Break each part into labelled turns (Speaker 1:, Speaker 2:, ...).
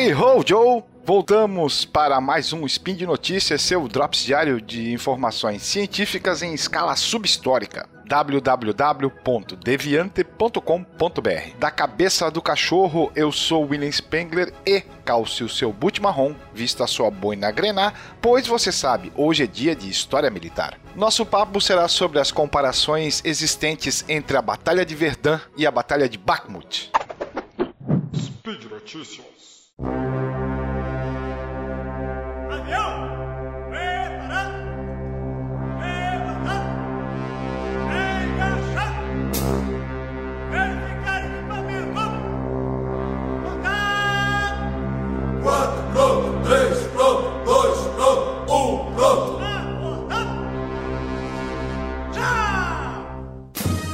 Speaker 1: Hey ho, Joe! Voltamos para mais um Spin de Notícias, seu drops diário de informações científicas em escala subhistórica www.deviante.com.br. Da cabeça do cachorro, eu sou William Spengler e calce o seu boot marrom, vista sua boina grenar, pois você sabe, hoje é dia de história militar. Nosso papo será sobre as comparações existentes entre a Batalha de Verdun e a Batalha de Bakhmut.
Speaker 2: Speed Notícias.
Speaker 3: you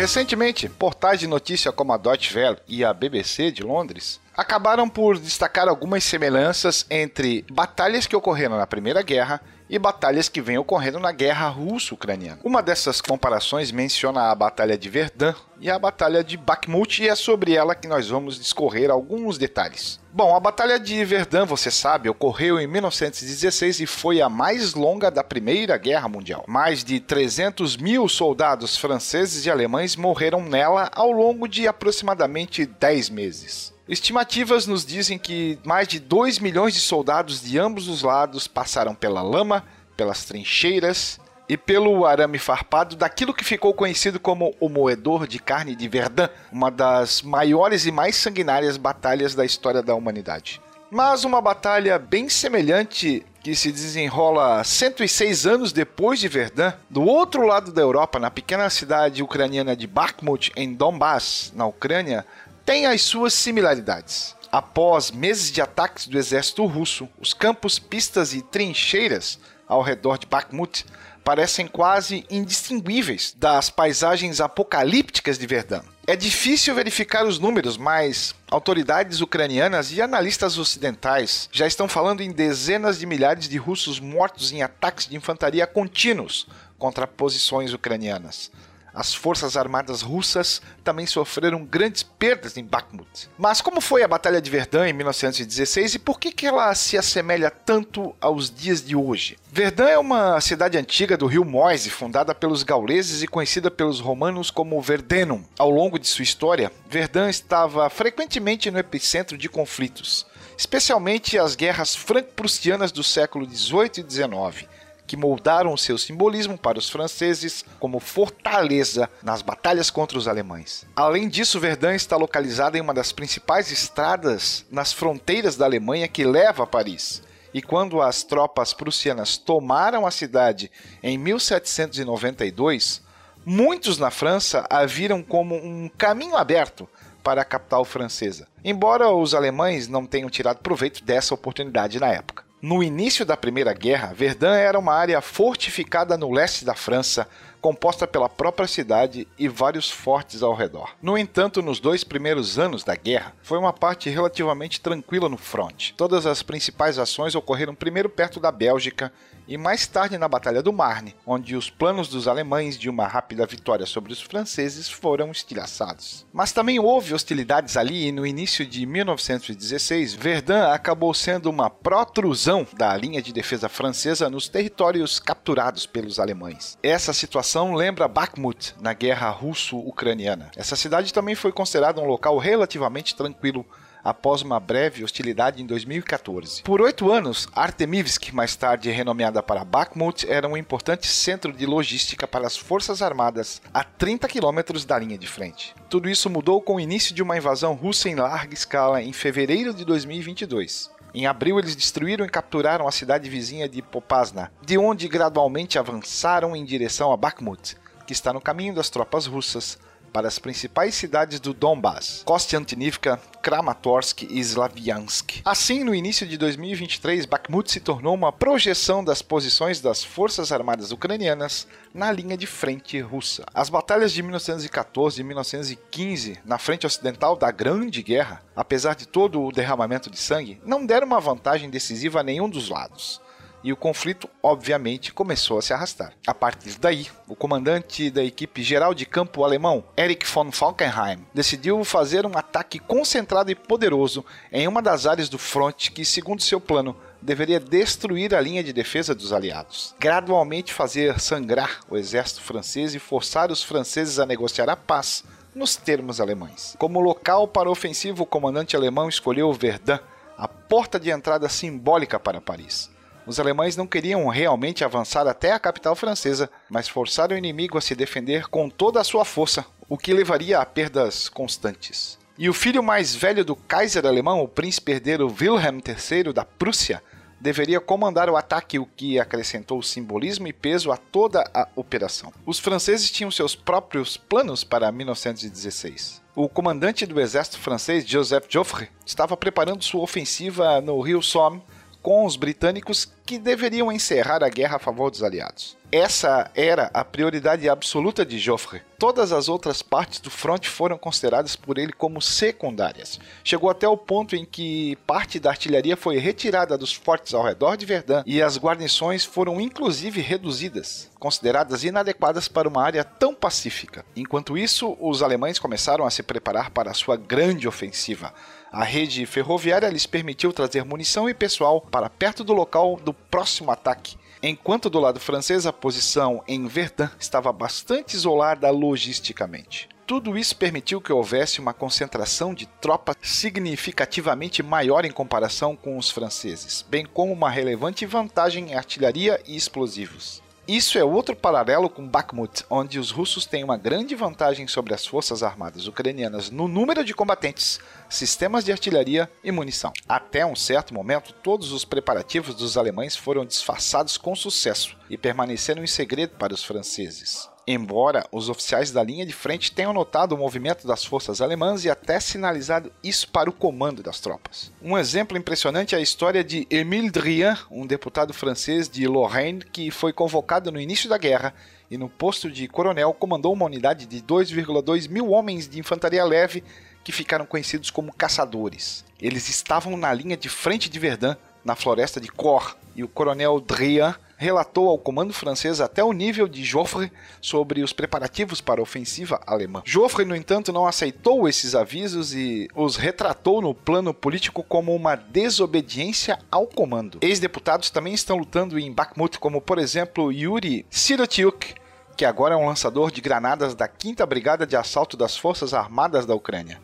Speaker 1: Recentemente, portais de notícia como a Deutsche Welle e a BBC de Londres acabaram por destacar algumas semelhanças entre batalhas que ocorreram na Primeira Guerra e batalhas que vêm ocorrendo na Guerra Russo-Ucraniana. Uma dessas comparações menciona a Batalha de Verdun e a Batalha de Bakhmut e é sobre ela que nós vamos discorrer alguns detalhes. Bom, a Batalha de Verdun, você sabe, ocorreu em 1916 e foi a mais longa da Primeira Guerra Mundial. Mais de 300 mil soldados franceses e alemães morreram nela ao longo de aproximadamente 10 meses. Estimativas nos dizem que mais de 2 milhões de soldados de ambos os lados passaram pela lama, pelas trincheiras e pelo arame farpado daquilo que ficou conhecido como o moedor de carne de Verdun, uma das maiores e mais sanguinárias batalhas da história da humanidade. Mas uma batalha bem semelhante que se desenrola 106 anos depois de Verdun, do outro lado da Europa, na pequena cidade ucraniana de Bakhmut, em Donbass, na Ucrânia, tem as suas similaridades. Após meses de ataques do exército russo, os campos, pistas e trincheiras ao redor de Bakhmut parecem quase indistinguíveis das paisagens apocalípticas de Verdun. É difícil verificar os números, mas autoridades ucranianas e analistas ocidentais já estão falando em dezenas de milhares de russos mortos em ataques de infantaria contínuos contra posições ucranianas. As forças armadas russas também sofreram grandes perdas em Bakhmut. Mas como foi a Batalha de Verdun em 1916 e por que, que ela se assemelha tanto aos dias de hoje? Verdun é uma cidade antiga do rio Moise, fundada pelos gauleses e conhecida pelos romanos como Verdenum. Ao longo de sua história, Verdun estava frequentemente no epicentro de conflitos, especialmente as guerras franco-prussianas do século 18 e 19 que moldaram seu simbolismo para os franceses como fortaleza nas batalhas contra os alemães. Além disso, Verdun está localizada em uma das principais estradas nas fronteiras da Alemanha que leva a Paris. E quando as tropas prussianas tomaram a cidade em 1792, muitos na França a viram como um caminho aberto para a capital francesa, embora os alemães não tenham tirado proveito dessa oportunidade na época. No início da Primeira Guerra, Verdun era uma área fortificada no leste da França, composta pela própria cidade e vários fortes ao redor. No entanto, nos dois primeiros anos da guerra, foi uma parte relativamente tranquila no fronte. Todas as principais ações ocorreram primeiro perto da Bélgica e mais tarde na Batalha do Marne, onde os planos dos alemães de uma rápida vitória sobre os franceses foram estilhaçados. Mas também houve hostilidades ali e no início de 1916, Verdun acabou sendo uma protrusão da linha de defesa francesa nos territórios capturados pelos alemães. Essa situação lembra Bakhmut na guerra russo-ucraniana. Essa cidade também foi considerada um local relativamente tranquilo após uma breve hostilidade em 2014. Por oito anos, Artemivsk, mais tarde renomeada para Bakhmut, era um importante centro de logística para as forças armadas a 30 quilômetros da linha de frente. Tudo isso mudou com o início de uma invasão russa em larga escala em fevereiro de 2022. Em abril, eles destruíram e capturaram a cidade vizinha de Popasna, de onde gradualmente avançaram em direção a Bakhmut, que está no caminho das tropas russas, para as principais cidades do Donbass, Kostiantynivka, Kramatorsk e Slaviansk. Assim, no início de 2023, Bakhmut se tornou uma projeção das posições das forças armadas ucranianas na linha de frente russa. As batalhas de 1914 e 1915 na frente ocidental da Grande Guerra, apesar de todo o derramamento de sangue, não deram uma vantagem decisiva a nenhum dos lados. E o conflito, obviamente, começou a se arrastar. A partir daí, o comandante da equipe geral de campo alemão, Erich von Falkenhayn, decidiu fazer um ataque concentrado e poderoso em uma das áreas do fronte que, segundo seu plano, deveria destruir a linha de defesa dos aliados, gradualmente fazer sangrar o exército francês e forçar os franceses a negociar a paz nos termos alemães. Como local para a ofensiva, o comandante alemão escolheu Verdun, a porta de entrada simbólica para Paris. Os alemães não queriam realmente avançar até a capital francesa, mas forçaram o inimigo a se defender com toda a sua força, o que levaria a perdas constantes. E o filho mais velho do Kaiser alemão, o príncipe herdeiro Wilhelm III da Prússia, deveria comandar o ataque, o que acrescentou simbolismo e peso a toda a operação. Os franceses tinham seus próprios planos para 1916. O comandante do exército francês, Joseph Joffre, estava preparando sua ofensiva no rio Somme com os britânicos que deveriam encerrar a guerra a favor dos aliados. Essa era a prioridade absoluta de Joffre. Todas as outras partes do fronte foram consideradas por ele como secundárias. Chegou até o ponto em que parte da artilharia foi retirada dos fortes ao redor de Verdun e as guarnições foram inclusive reduzidas, consideradas inadequadas para uma área tão pacífica. Enquanto isso, os alemães começaram a se preparar para a sua grande ofensiva. A rede ferroviária lhes permitiu trazer munição e pessoal para perto do local do próximo ataque, enquanto do lado francês a posição em Verdun estava bastante isolada logisticamente. Tudo isso permitiu que houvesse uma concentração de tropas significativamente maior em comparação com os franceses, bem como uma relevante vantagem em artilharia e explosivos. Isso é outro paralelo com Bakhmut, onde os russos têm uma grande vantagem sobre as forças armadas ucranianas no número de combatentes, sistemas de artilharia e munição. Até um certo momento, todos os preparativos dos alemães foram disfarçados com sucesso e permaneceram em segredo para os franceses. Embora os oficiais da linha de frente tenham notado o movimento das forças alemãs e até sinalizado isso para o comando das tropas. Um exemplo impressionante é a história de Émile Drian, um deputado francês de Lorraine que foi convocado no início da guerra e no posto de coronel comandou uma unidade de 2,2 mil homens de infantaria leve que ficaram conhecidos como caçadores. Eles estavam na linha de frente de Verdun, na floresta de Cor, e o coronel Drian relatou ao comando francês até o nível de Joffre sobre os preparativos para a ofensiva alemã. Joffre, no entanto, não aceitou esses avisos e os retratou no plano político como uma desobediência ao comando. Ex-deputados também estão lutando em Bakhmut, como por exemplo Yuri Sirotiuk, que agora é um lançador de granadas da 5 Brigada de Assalto das Forças Armadas da Ucrânia.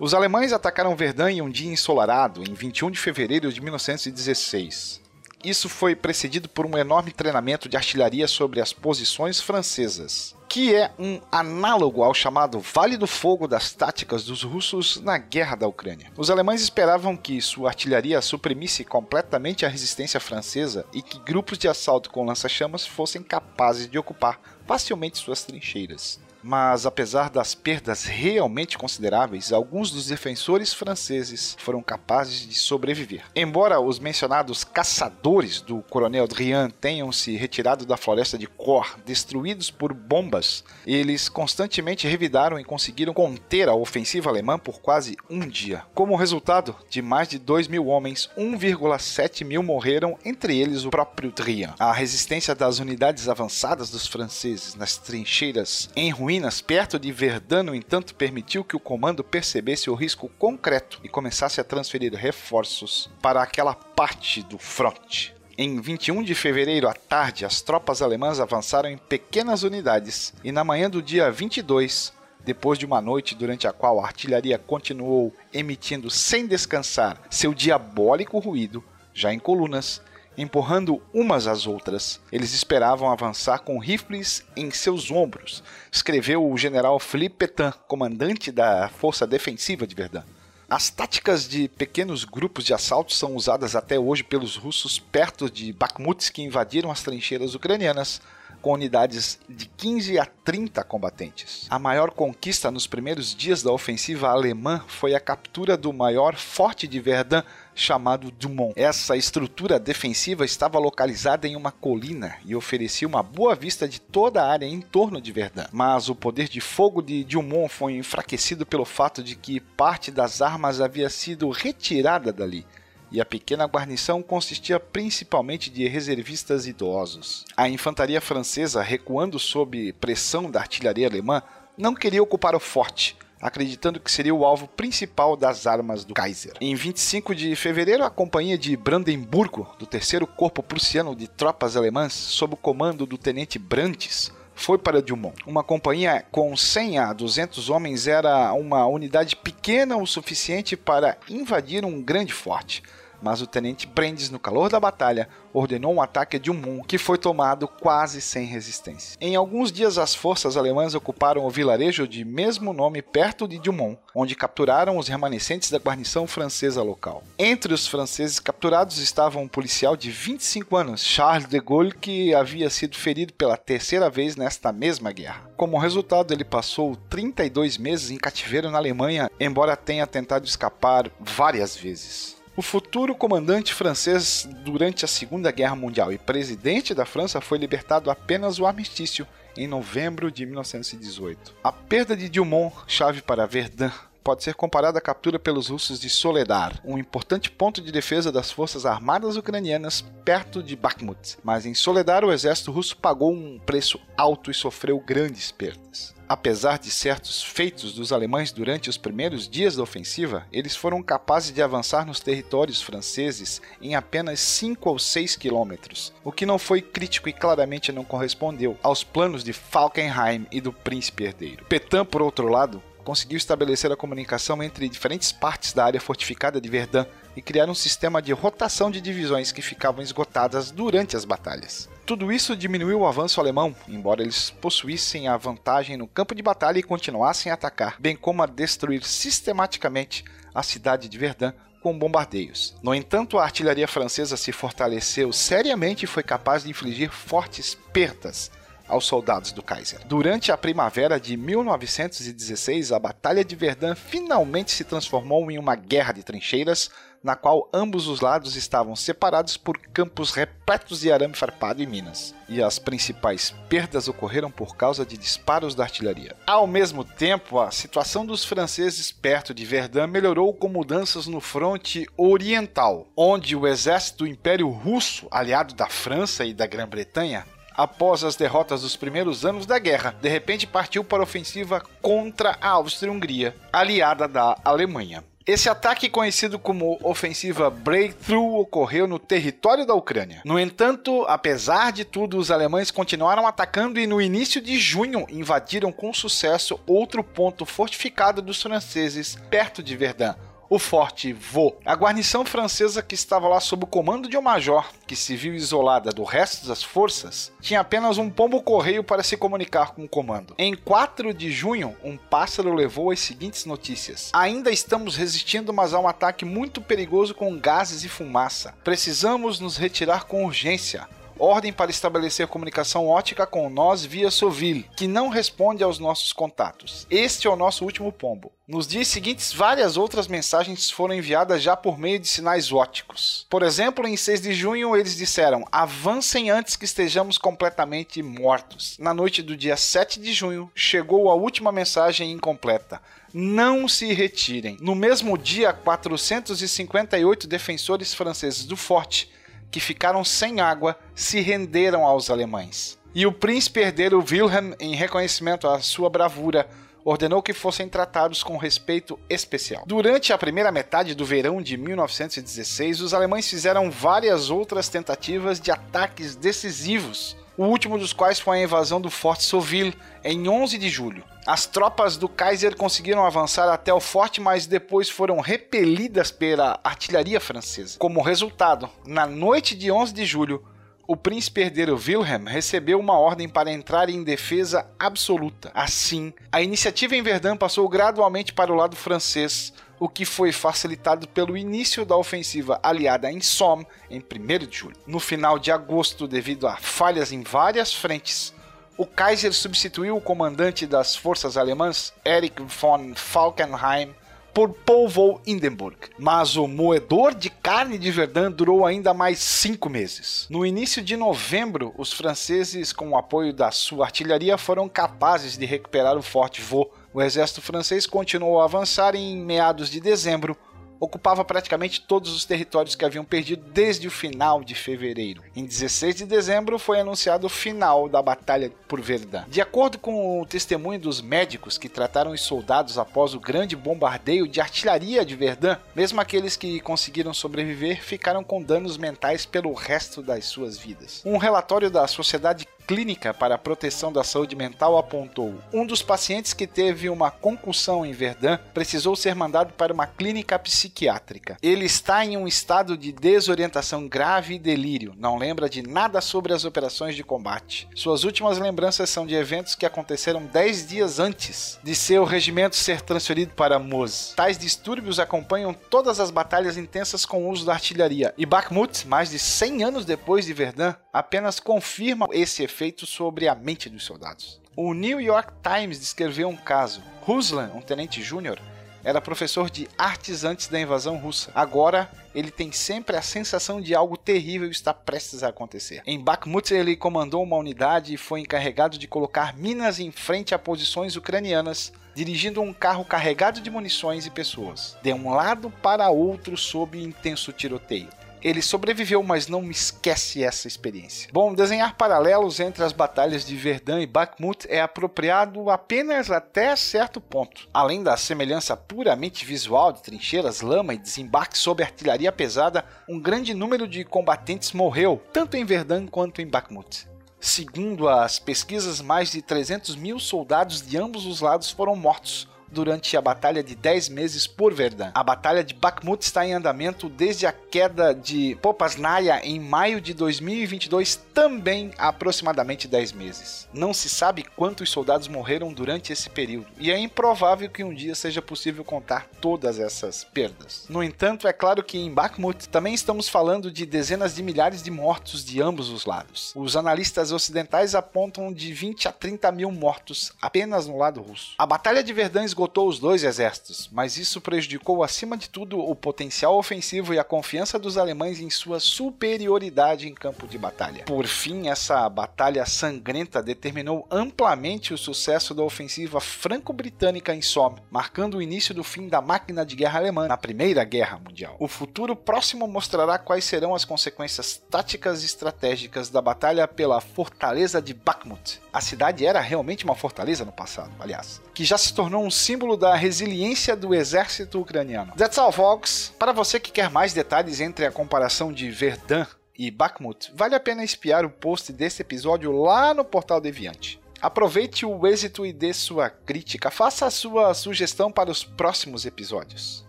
Speaker 1: Os alemães atacaram Verdun em um dia ensolarado, em 21 de fevereiro de 1916. Isso foi precedido por um enorme treinamento de artilharia sobre as posições francesas, que é um análogo ao chamado Vale do Fogo das táticas dos russos na guerra da Ucrânia. Os alemães esperavam que sua artilharia suprimisse completamente a resistência francesa e que grupos de assalto com lança-chamas fossem capazes de ocupar facilmente suas trincheiras mas apesar das perdas realmente consideráveis, alguns dos defensores franceses foram capazes de sobreviver. Embora os mencionados caçadores do coronel Drian tenham se retirado da floresta de Cor, destruídos por bombas, eles constantemente revidaram e conseguiram conter a ofensiva alemã por quase um dia. Como resultado, de mais de 2 mil homens, 1,7 mil morreram, entre eles o próprio Drian. A resistência das unidades avançadas dos franceses nas trincheiras em ruínas perto de Verdun, no entanto, permitiu que o comando percebesse o risco concreto e começasse a transferir reforços para aquela parte do fronte. Em 21 de fevereiro à tarde, as tropas alemãs avançaram em pequenas unidades e na manhã do dia 22, depois de uma noite durante a qual a artilharia continuou emitindo sem descansar seu diabólico ruído, já em colunas, empurrando umas às outras. Eles esperavam avançar com rifles em seus ombros, escreveu o general Philippe Petain, comandante da Força Defensiva de Verdun. As táticas de pequenos grupos de assalto são usadas até hoje pelos russos perto de Bakhmut que invadiram as trincheiras ucranianas, com unidades de 15 a 30 combatentes. A maior conquista nos primeiros dias da ofensiva alemã foi a captura do maior forte de Verdun chamado Dumont. Essa estrutura defensiva estava localizada em uma colina e oferecia uma boa vista de toda a área em torno de Verdun. Mas o poder de fogo de Dumont foi enfraquecido pelo fato de que parte das armas havia sido retirada dali e a pequena guarnição consistia principalmente de reservistas idosos. A infantaria francesa, recuando sob pressão da artilharia alemã, não queria ocupar o forte, acreditando que seria o alvo principal das armas do Kaiser. Em 25 de fevereiro, a companhia de Brandemburgo, do terceiro corpo prussiano de tropas alemãs, sob o comando do tenente Brantes, foi para Dumont. Uma companhia com 100 a 200 homens era uma unidade pequena o suficiente para invadir um grande forte mas o tenente Brandes, no calor da batalha, ordenou um ataque a Dumont, que foi tomado quase sem resistência. Em alguns dias, as forças alemãs ocuparam o vilarejo de mesmo nome perto de Dumont, onde capturaram os remanescentes da guarnição francesa local. Entre os franceses capturados estava um policial de 25 anos, Charles de Gaulle, que havia sido ferido pela terceira vez nesta mesma guerra. Como resultado, ele passou 32 meses em cativeiro na Alemanha, embora tenha tentado escapar várias vezes. O futuro comandante francês durante a Segunda Guerra Mundial e presidente da França foi libertado apenas o armistício em novembro de 1918. A perda de Dumont, chave para Verdun, pode ser comparada à captura pelos russos de Soledar, um importante ponto de defesa das forças armadas ucranianas perto de Bakhmut. Mas em Soledar, o exército russo pagou um preço alto e sofreu grandes perdas. Apesar de certos feitos dos alemães durante os primeiros dias da ofensiva, eles foram capazes de avançar nos territórios franceses em apenas 5 ou 6 quilômetros, o que não foi crítico e claramente não correspondeu aos planos de Falkenhayn e do Príncipe Herdeiro. Petain, por outro lado, conseguiu estabelecer a comunicação entre diferentes partes da área fortificada de Verdun e criar um sistema de rotação de divisões que ficavam esgotadas durante as batalhas. Tudo isso diminuiu o avanço alemão, embora eles possuíssem a vantagem no campo de batalha e continuassem a atacar, bem como a destruir sistematicamente a cidade de Verdun com bombardeios. No entanto, a artilharia francesa se fortaleceu seriamente e foi capaz de infligir fortes perdas aos soldados do Kaiser. Durante a primavera de 1916, a Batalha de Verdun finalmente se transformou em uma guerra de trincheiras na qual ambos os lados estavam separados por campos repletos de arame farpado e minas, e as principais perdas ocorreram por causa de disparos da artilharia. Ao mesmo tempo, a situação dos franceses perto de Verdun melhorou com mudanças no fronte oriental, onde o exército do Império Russo, aliado da França e da Grã-Bretanha, após as derrotas dos primeiros anos da guerra, de repente partiu para a ofensiva contra a Áustria-Hungria, aliada da Alemanha. Esse ataque, conhecido como Ofensiva Breakthrough, ocorreu no território da Ucrânia. No entanto, apesar de tudo, os alemães continuaram atacando e no início de junho invadiram com sucesso outro ponto fortificado dos franceses, perto de Verdun, o Forte Vaux. A guarnição francesa que estava lá sob o comando de um major, que se viu isolada do resto das forças, tinha apenas um pombo-correio para se comunicar com o comando. Em 4 de junho, um pássaro levou as seguintes notícias: Ainda estamos resistindo, mas há um ataque muito perigoso com gases e fumaça. Precisamos nos retirar com urgência ordem para estabelecer comunicação ótica com nós via Soville, que não responde aos nossos contatos. Este é o nosso último pombo. Nos dias seguintes, várias outras mensagens foram enviadas já por meio de sinais óticos. Por exemplo, em 6 de junho, eles disseram: avancem antes que estejamos completamente mortos. Na noite do dia 7 de junho, chegou a última mensagem incompleta. Não se retirem. No mesmo dia, 458 defensores franceses do forte que ficaram sem água, se renderam aos alemães. E o príncipe herdeiro Wilhelm, em reconhecimento à sua bravura, ordenou que fossem tratados com respeito especial. Durante a primeira metade do verão de 1916, os alemães fizeram várias outras tentativas de ataques decisivos o último dos quais foi a invasão do Forte Sauville em 11 de julho. As tropas do Kaiser conseguiram avançar até o forte, mas depois foram repelidas pela artilharia francesa. Como resultado, na noite de 11 de julho, o príncipe herdeiro Wilhelm recebeu uma ordem para entrar em defesa absoluta. Assim, a iniciativa em Verdun passou gradualmente para o lado francês, o que foi facilitado pelo início da ofensiva aliada em Somme em 1 de julho. No final de agosto, devido a falhas em várias frentes, o Kaiser substituiu o comandante das forças alemãs, Erich von Falkenhayn, por Paul von Hindenburg. Mas o moedor de carne de Verdun durou ainda mais cinco meses. No início de novembro, os franceses, com o apoio da sua artilharia, foram capazes de recuperar o Forte Vaux, o exército francês continuou a avançar e em meados de dezembro, ocupava praticamente todos os territórios que haviam perdido desde o final de fevereiro. Em 16 de dezembro foi anunciado o final da batalha por Verdun. De acordo com o testemunho dos médicos que trataram os soldados após o grande bombardeio de artilharia de Verdun, mesmo aqueles que conseguiram sobreviver ficaram com danos mentais pelo resto das suas vidas. Um relatório da Sociedade Clínica para a Proteção da Saúde Mental apontou: um dos pacientes que teve uma concussão em Verdun precisou ser mandado para uma clínica psiquiátrica. Ele está em um estado de desorientação grave e delírio, não lembra de nada sobre as operações de combate. Suas últimas lembranças são de eventos que aconteceram 10 dias antes de seu regimento ser transferido para Moz. Tais distúrbios acompanham todas as batalhas intensas com o uso da artilharia, e Bakhmut, mais de 100 anos depois de Verdun, apenas confirma esse efeito efeito sobre a mente dos soldados. O New York Times descreveu um caso. Ruslan, um tenente júnior, era professor de artes antes da invasão russa. Agora, ele tem sempre a sensação de algo terrível está prestes a acontecer. Em Bakhmut, ele comandou uma unidade e foi encarregado de colocar minas em frente a posições ucranianas, dirigindo um carro carregado de munições e pessoas, de um lado para outro sob intenso tiroteio. Ele sobreviveu, mas não me esquece essa experiência. Bom, desenhar paralelos entre as batalhas de Verdun e Bakhmut é apropriado apenas até certo ponto. Além da semelhança puramente visual de trincheiras, lama e desembarque sob artilharia pesada, um grande número de combatentes morreu, tanto em Verdun quanto em Bakhmut. Segundo as pesquisas, mais de 300 mil soldados de ambos os lados foram mortos, durante a batalha de 10 meses por Verdun. A batalha de Bakhmut está em andamento desde a queda de Popasnaya em maio de 2022, também há aproximadamente 10 meses. Não se sabe quantos soldados morreram durante esse período, e é improvável que um dia seja possível contar todas essas perdas. No entanto, é claro que em Bakhmut também estamos falando de dezenas de milhares de mortos de ambos os lados. Os analistas ocidentais apontam de 20 a 30 mil mortos apenas no lado russo. A batalha de Verdun esgotou os dois exércitos, mas isso prejudicou acima de tudo o potencial ofensivo e a confiança dos alemães em sua superioridade em campo de batalha. Por fim, essa batalha sangrenta determinou amplamente o sucesso da ofensiva franco-britânica em Somme, marcando o início do fim da máquina de guerra alemã na Primeira Guerra Mundial. O futuro próximo mostrará quais serão as consequências táticas e estratégicas da batalha pela fortaleza de Bakhmut. A cidade era realmente uma fortaleza no passado, aliás, que já se tornou um símbolo da resiliência do exército ucraniano. That's all, folks. Para você que quer mais detalhes entre a comparação de Verdun e Bakhmut, vale a pena espiar o post desse episódio lá no portal Deviante. Aproveite o êxito e dê sua crítica, faça a sua sugestão para os próximos episódios.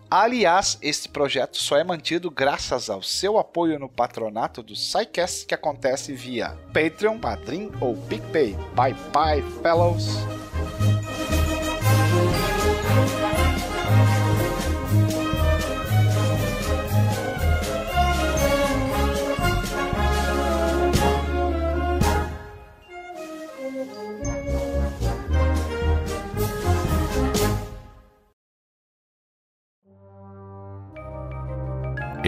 Speaker 1: Aliás, este projeto só é mantido graças ao seu apoio no patronato do SciCast que acontece via Patreon, Padrim ou PicPay. Bye bye, fellows!